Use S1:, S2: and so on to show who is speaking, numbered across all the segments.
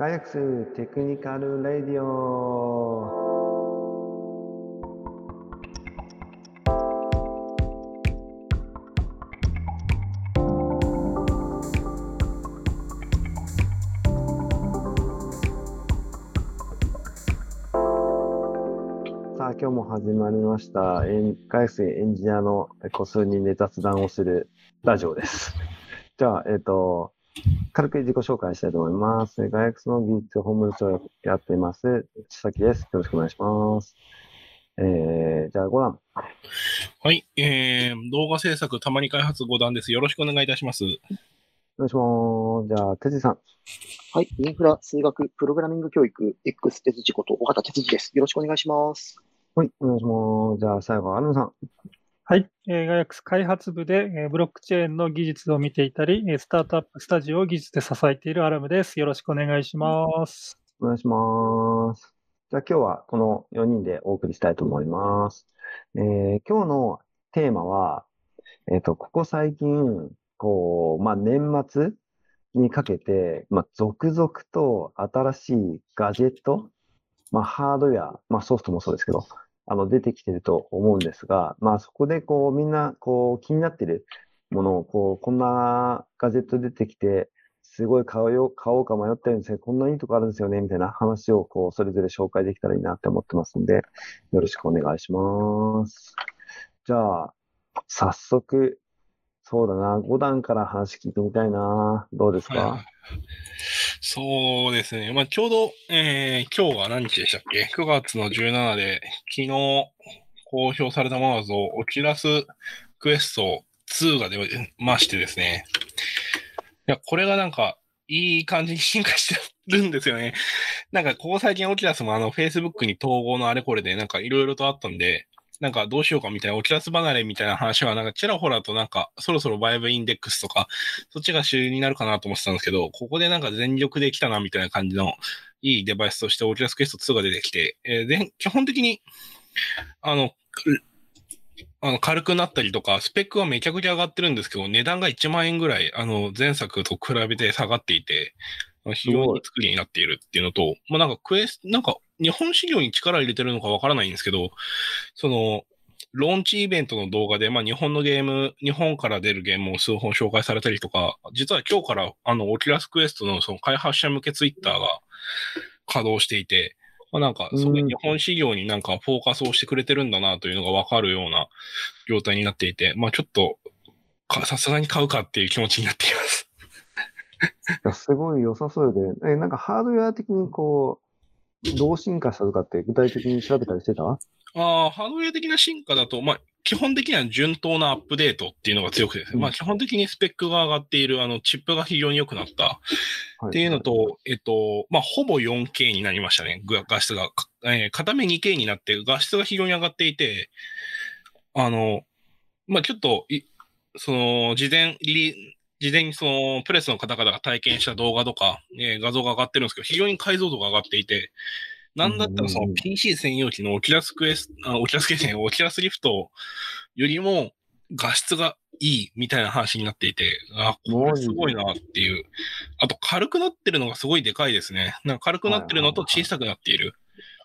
S1: ガイアックステクニカルレディオさあ、今日も始まりました。エンガイアックスエンジニアの個数人で雑談をするラジオです。じゃあ、えっ、と、軽く自己紹介したいと思います。ガイアックスの技術ホームズをやっています。千崎です。よろしくお願いします。えー、じゃあ、5段。
S2: はい、えー、動画制作たまに開発5段です。よろしくお願いいたします。
S1: お願いします。じゃあ、哲司さん。
S3: はい。インフラ、数学、プログラミング教育、X 哲司こと、尾形哲司です。よろしくお願いします。
S1: はい、お願いします。じゃあ、最後、アルムさん。
S4: はい。えー、ガイアックス開発部で、えーブロックチェーンの技術を見ていたり、えースタートアップスタジオを技術で支えているアラムです。よろしくお願いします。
S1: お願いします。じゃあ、今日はこの4人でお送りしたいと思います。えー今日のテーマは、えっと、ここ最近、こう、まあ、年末にかけて、まあ、続々と新しいガジェット、まあ、ハードウェア、まあ、ソフトもそうですけど、あの、出てきてると思うんですが、まあ、そこでこう、みんな、こう、気になってるものを、こう、こんなガジェット出てきて、すごい買おう、買おうか迷ってるんですけど、こんないいとこあるんですよね、みたいな話を、こう、それぞれ紹介できたらいいなって思ってますんで、よろしくお願いします。じゃあ、早速、そうだな、5段から話聞いてみたいな。どうですか、
S2: はいそうですね。まあ、ちょうど、えー、今日は何日でしたっけ ?9 月の17で、昨日公表されたものだと、オキラスクエスト2が出ましてですね。いや、これがなんか、いい感じに進化してるんですよね。なんか、ここ最近オキラスもあの、Facebook に統合のあれこれで、なんかいろいろとあったんで、なんかどうしようかみたいな、オキラス離れみたいな話は、なんかちらほらとなんか、そろそろバイブインデックスとか、そっちが主流になるかなと思ってたんですけど、ここでなんか全力で来たなみたいな感じのいいデバイスとしてオキラスクエスト2が出てきて、えーで、基本的に、あの、あの軽くなったりとか、スペックはめちゃくちゃ上がってるんですけど、値段が1万円ぐらい、あの、前作と比べて下がっていて、広い作りになっているっていうのと、なんかクエス、なんか日本市場に力入れてるのかわからないんですけど、その、ローンチイベントの動画で、まあ、日本のゲーム、日本から出るゲームを数本紹介されたりとか、実は今日から、あの、オキュラスクエストのその開発者向けツイッターが稼働していて、まあ、なんか、そういう日本市場になんかフォーカスをしてくれてるんだなというのがわかるような状態になっていて、まあ、ちょっと、かさすがに買うかっていう気持ちになっています。
S1: いやすごい良さそうで、え、なんかハードウェア的にこう、どう進化したとかって具体的に調べたりしてた？
S2: ああ、ハードウェア的な進化だと、まあ、基本的には順当なアップデートっていうのが強くてですね、
S1: うん。
S2: まあ、基本的にスペックが上がっている、あの、チップが非常に良くなった。
S1: っ
S2: っていうの、と、えっと、まあ、ほぼ 4K になりましたね、画画質が。かえー片目 2K になって、画質が非常に上がっていて、あの、まあ、ちょっとい、その、事前、リリ事前にその、プレスの方々が体験した動画とか、えー画像が上がってるんですけど、非常に解像度が上がっていて、なんだったらその PC 専用機のオキュラスクエス、あオキュラスオキュラスリフトよりも画質がいいみたいな話になっていて、あ、これすごいなっていう。あと軽くなってるのがすごいでかいですね。なんか軽くなってるのと小さくなっている。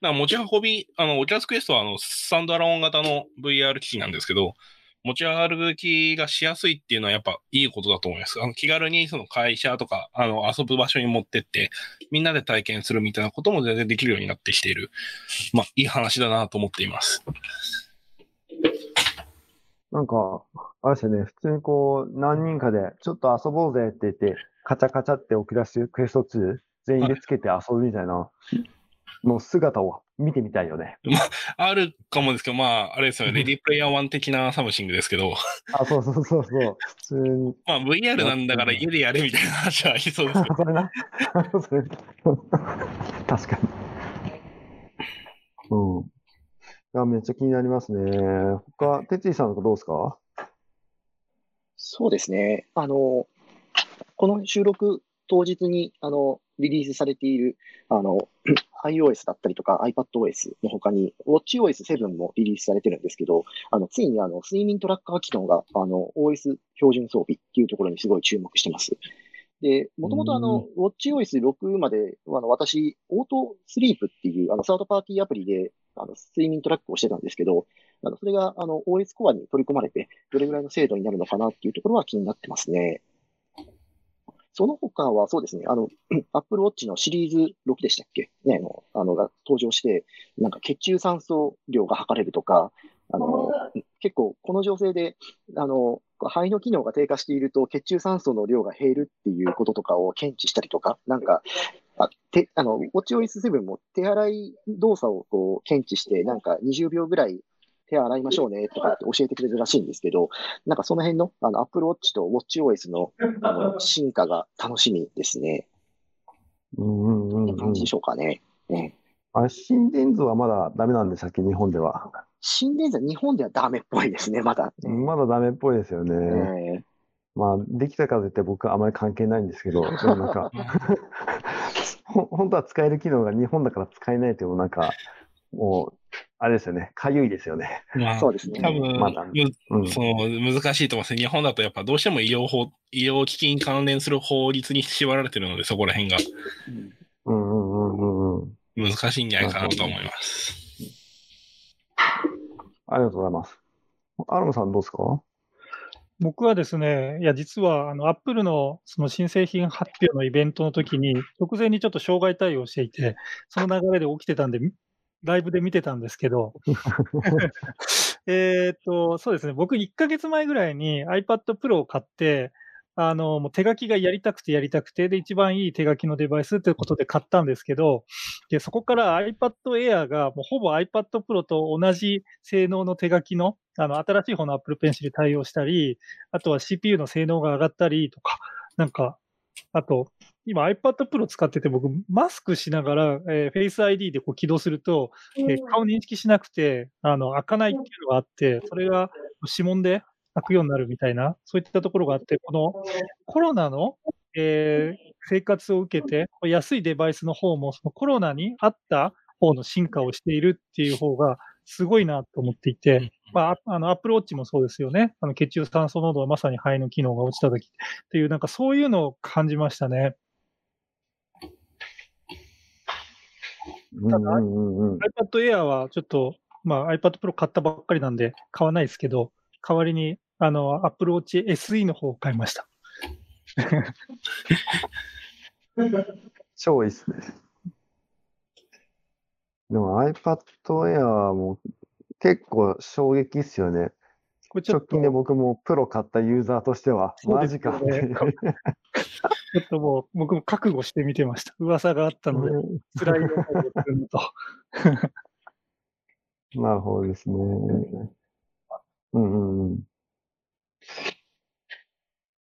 S2: 持ち運び、あの、オキュラスクエストはあの、スタンドアローン型の VR 機器なんですけど、持ち歩きがしやすいっていうのはやっぱいいことだと思います。あの気軽にその会社とか、あの、遊ぶ場所に持ってって、みんなで体験するみたいなことも全然できるようになってきている。まあ、いい話だなと思っています。
S1: なんか、あれですよね、普通にこう、何人かで、ちょっと遊ぼうぜって言って、カチャカチャってオキュラスクエスト2、全員でつけて遊ぶみたいな、の姿を見てみたいよね。
S2: あるかもですけど、まあ、あれですよね、レディープレイヤー1的な something ですけど、
S1: あ、そうそうそうそう、普通に。
S2: まあ、VR なんだから家でやれみたいな話はありそうですけど。
S1: それな。それ確かに。うん。いや、めっちゃ気になりますね。他、哲司さんとかどうですか？
S3: そうですね。あの、この収録当日に、あの、リリースされている、あの、iOS だったりとか iPadOS の他に、WatchOS7 もリリースされてるんですけど、あの、ついにあの、睡眠トラッカー機能が、あの、OS 標準装備っていうところにすごい注目してます。で、もともとあの、WatchOS6 まで、あの、私、オートスリープっていう、あの、サードパーティーアプリで、あの、睡眠トラックをしてたんですけど、あの、それが、あの、OS コアに取り込まれて、どれぐらいの精度になるのかなっていうところは気になってますね。その他はそうですね、あの、Apple Watch のシリーズ6でしたっけ？ね、あの、あのが登場して、なんか血中酸素量が測れるとか、あの、結構この情勢で、あの、肺の機能が低下していると血中酸素の量が減るっていうこととかを検知したりとか、なんか、あ、て、あの、WatchOS7 も手洗い動作をこう検知して、なんか20秒ぐらい手洗いましょうねとかって教えてくれるらしいんですけど、なんかその辺のあの Apple Watch と WatchOS のあの進化が楽しみですね。
S1: うんうんうん、うん。
S3: 感じでしょうかね。ね
S1: あれ、心電図はまだダメなんでしたっけ、日本では。
S3: 心電図は日本ではダメっぽいですね、まだ。
S1: まだダメっぽいですよね。
S3: え
S1: まあ、できたからといって僕はあまり関係ないんですけど、なんか、ほ本当は使える機能が日本だから使えないというなんか、もう、あれですよね、かゆいですよね。
S2: まあ、
S3: そうですね
S2: 多分、
S1: まだ
S2: む
S1: うん。
S2: その難しいと思いますね。日本だとやっぱどうしても医療法、医療機器に関連する法律に縛られてるので、そこら辺が
S3: うん
S1: うんうんうん。
S2: 難しいんじゃないかなと思います。
S1: ありがとうございます。アラムさんどうですか？
S4: 僕はですね、いや、実は、あの、アップルのその新製品発表のイベントの時に、直前にちょっと障害対応していて、その流れで起きてたんで、みライブで見てたんですけど、えーっと、そうですね、僕1ヶ月前ぐらいに iPad Pro を買って、あの、もう手書きがやりたくてやりたくて、で、一番いい手書きのデバイスということで買ったんですけど、で、そこから iPad Air がもうほぼ iPad Pro と同じ性能の手書きの、あの、新しい方の Apple Pencil 対応したり、あとは CPU の性能が上がったりとか、なんか、あと、今 iPad Pro 使ってて僕、マスクしながら、えー Face ID でこう起動すると、えー顔認識しなくて、あの、開かないっていうのがあって、それが指紋で開くようになるみたいな、そういったところがあって、このコロナの、えー生活を受けて、安いデバイスの方も、そのコロナに合った方の進化をしているっていう方が、すごいなと思っていて、まあ、ああの、Apple Watch もそうですよね。あの、血中酸素濃度はまさに肺の機能が落ちた時っていう、なんかそういうのを感じましたね。
S1: うんうんうんうん。
S4: iPad Air はちょっと、まあ iPad Pro 買ったばっかりなんで買わないですけど、代わりに、あの、Apple Watch SE の方を買いました。
S1: 超いいっすね。でも iPad Air はもう結構衝撃っすよね。直近で僕もプロ買ったユーザーとしては、マジかって
S4: よね。ちょっともう僕も覚悟して見てました。噂があったので、辛いのを来るのと。
S1: なるほどですね。うんうんうん。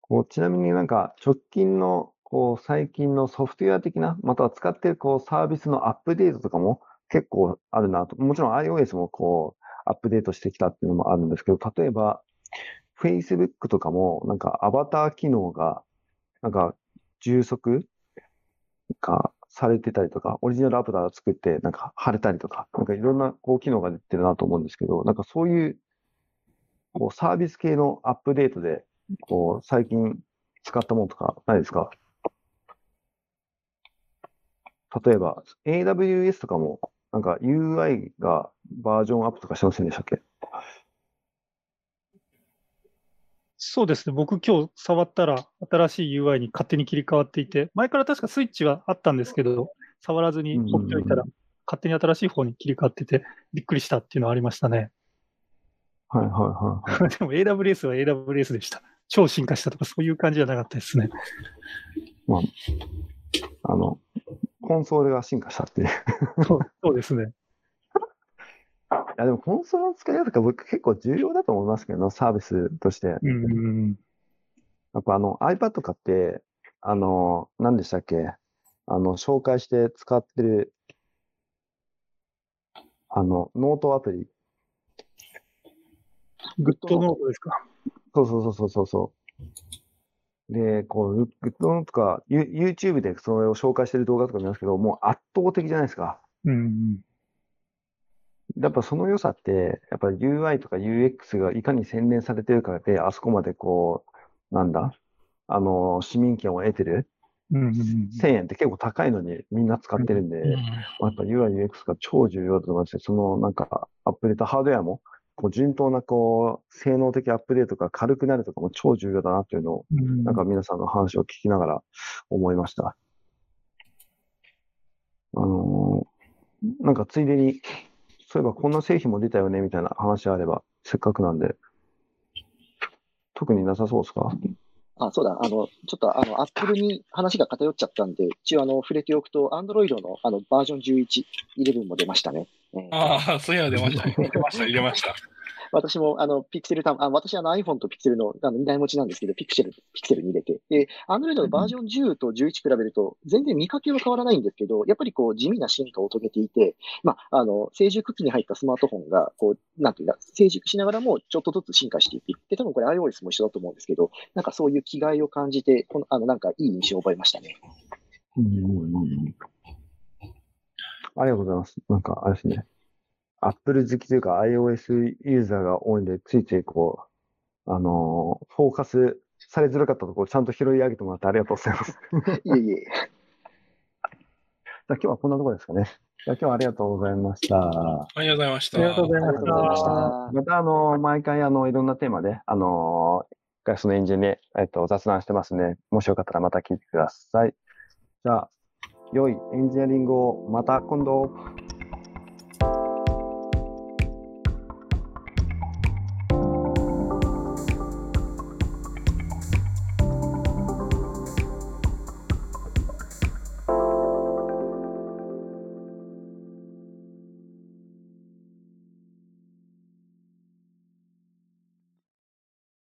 S1: こうちなみになんか直近のこう最近のソフトウェア的な、または使ってるこうサービスのアップデートとかも結構あるなと。もちろん iOS もこうアップデートしてきたっていうのもあるんですけど、例えば Facebook とかもなんかアバター機能がなんか充足？がされてたりとか、オリジナルアバター作ってなんか貼れたりとか、なんかいろんなこう機能が出てるなと思うんですけど、なんかそういうこうサービス系のアップデートで、こう最近使ったものとかないですか？例えば AWS とかもなんか UI がバージョンアップとかしてませんでしたっけ？
S4: そうですね。僕今日触ったら新しい UI に勝手に切り替わっていて、前から確かスイッチはあったんですけど、触らずに放っておいたら
S1: うん、
S4: 勝手に新しい方に切り替わってて、びっくりしたっていうのはありましたね。
S1: はいはいはいはい。
S4: でも AWS は AWS でした。超進化したとかそういう感じじゃなかったですね。
S1: あの、コンソールが進化したっていう。
S4: そうそうですね。
S1: いやでもコンソールの使い方が僕結構重要だと思いますけどね、サービスとして。
S4: うん。
S1: やっぱあの iPad 買って、あの、何でしたっけ？あの、紹介して使ってる、あの、ノートアプリ。
S4: グッドノートですか？
S1: そうそうそうそうそう。で、こう、グッドノートとか、ユ YouTube でそれを紹介してる動画とか見ますけど、もう圧倒的じゃないですか。
S4: うんうん。
S1: やっぱその良さって、やっぱり UI とか UX がいかに洗練されてるかで、あそこまでこう、なんだ、あの、市民権を得てる。
S4: うんうんうん
S1: 1000円って結構高いのにみんな使ってるんで、
S2: うん
S1: まあやっぱ UI、UX が超重要だと思いますし、そのなんかアップデート、ハードウェアも、こう順当なこう、性能的アップデートが軽くなるとかも超重要だなっていうのを、
S4: うん
S1: なんか皆さんの話を聞きながら思いました。あのーなんかついでに、そういえばこんな製品も出たよねみたいな話あれば、せっかくなんで、特になさそうですか？
S3: あ、そうだ、あの、ちょっとあの、アップルに話が偏っちゃったんで、一応あの、触れておくと、Android のあの、バージョン11、11も出ましたね。えー
S2: ああ、そういや出ましたね。入れました、入れました。
S3: 私も、あの、ピクセルた、あ私、あの、iPhone とピクセルの、あの、2台持ちなんですけど、ピクセル、ピクセルに入れて。で、Android のバージョン10と11比べると、全然見かけは変わらないんですけど、やっぱりこう、地味な進化を遂げていて、まあ、あの、成熟期に入ったスマートフォンが、こう、なんていうんだ、成熟しながらも、ちょっとずつ進化していく。で、多分これ iOS も一緒だと思うんですけど、なんかそういう気概を感じて、この、あの、なんかいい印象を覚えましたね。
S1: うんありがとうございます。なんか、あれですね。Apple 好きというか iOS ユーザーが多いんで、ついついこう、あのーフォーカスされづらかったところ、ちゃんと拾い上げてもらってありがとうございます。じゃあ
S3: いえいえ。
S1: 今日はこんなところですかね。じゃあ今日はありがとうございました。
S2: ありがとうございました。
S4: ありがとうございまし
S3: ありがとうございました
S4: た。
S1: また、あの、毎回、あの、いろんなテーマで、あの、ガスのエンジンで、えっと、雑談してますね。もしよかったらまた聞いてください。じゃあ、良いエンジニアリングをまた今度。